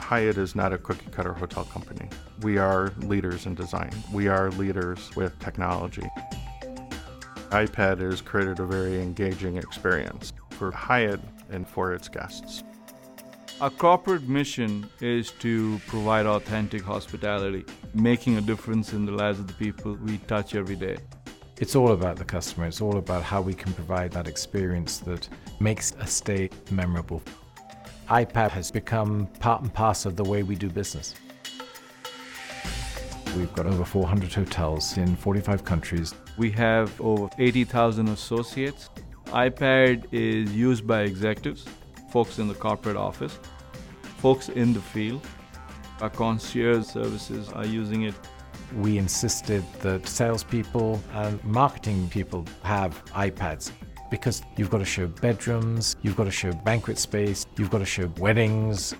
Hyatt is not a cookie cutter hotel company. We are leaders in design, we are leaders with technology. iPad has created a very engaging experience for Hyatt and for its guests. Our corporate mission is to provide authentic hospitality, making a difference in the lives of the people we touch every day. It's all about the customer. It's all about how we can provide that experience that makes a stay memorable. iPad has become part and parcel of the way we do business. We've got over 400 hotels in 45 countries. We have over 80,000 associates. iPad is used by executives, folks in the corporate office, folks in the field. Our concierge services are using it. We insisted that salespeople and marketing people have iPads because you've got to show bedrooms, you've got to show banquet space, you've got to show weddings.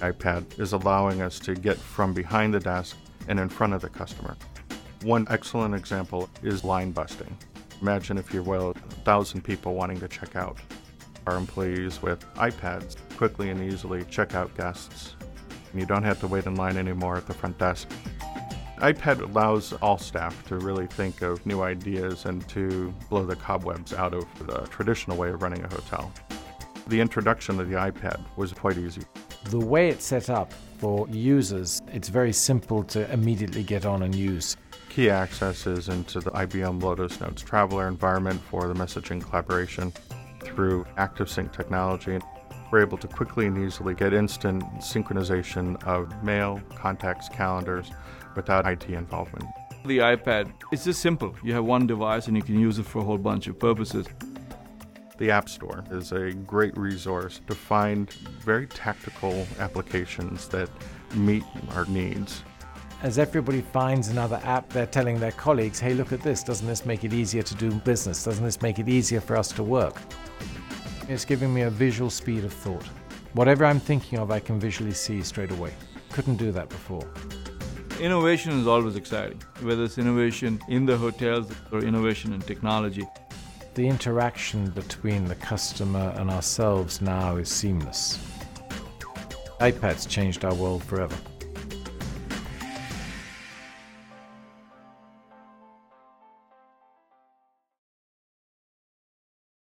iPad is allowing us to get from behind the desk and in front of the customer. One excellent example is line busting. Imagine, if you will, a thousand people wanting to check out. Our employees with iPads quickly and easily check out guests. You don't have to wait in line anymore at the front desk iPad allows all staff to really think of new ideas and to blow the cobwebs out of the traditional way of running a hotel. The introduction of the iPad was quite easy. The way it's set up for users, it's very simple to immediately get on and use. Key access is into the IBM Lotus Notes Traveler environment for the messaging collaboration through ActiveSync technology. We're able to quickly and easily get instant synchronization of mail, contacts, calendars, without IT involvement. The iPad, it's just simple. You have one device and you can use it for a whole bunch of purposes. The App Store is a great resource to find very tactical applications that meet our needs. As everybody finds another app, they're telling their colleagues, hey, look at this. Doesn't this make it easier to do business? Doesn't this make it easier for us to work? It's giving me a visual speed of thought. Whatever I'm thinking of, I can visually see straight away. Couldn't do that before. Innovation is always exciting, whether it's innovation in the hotels or innovation in technology. The interaction between the customer and ourselves now is seamless. iPad's changed our world forever.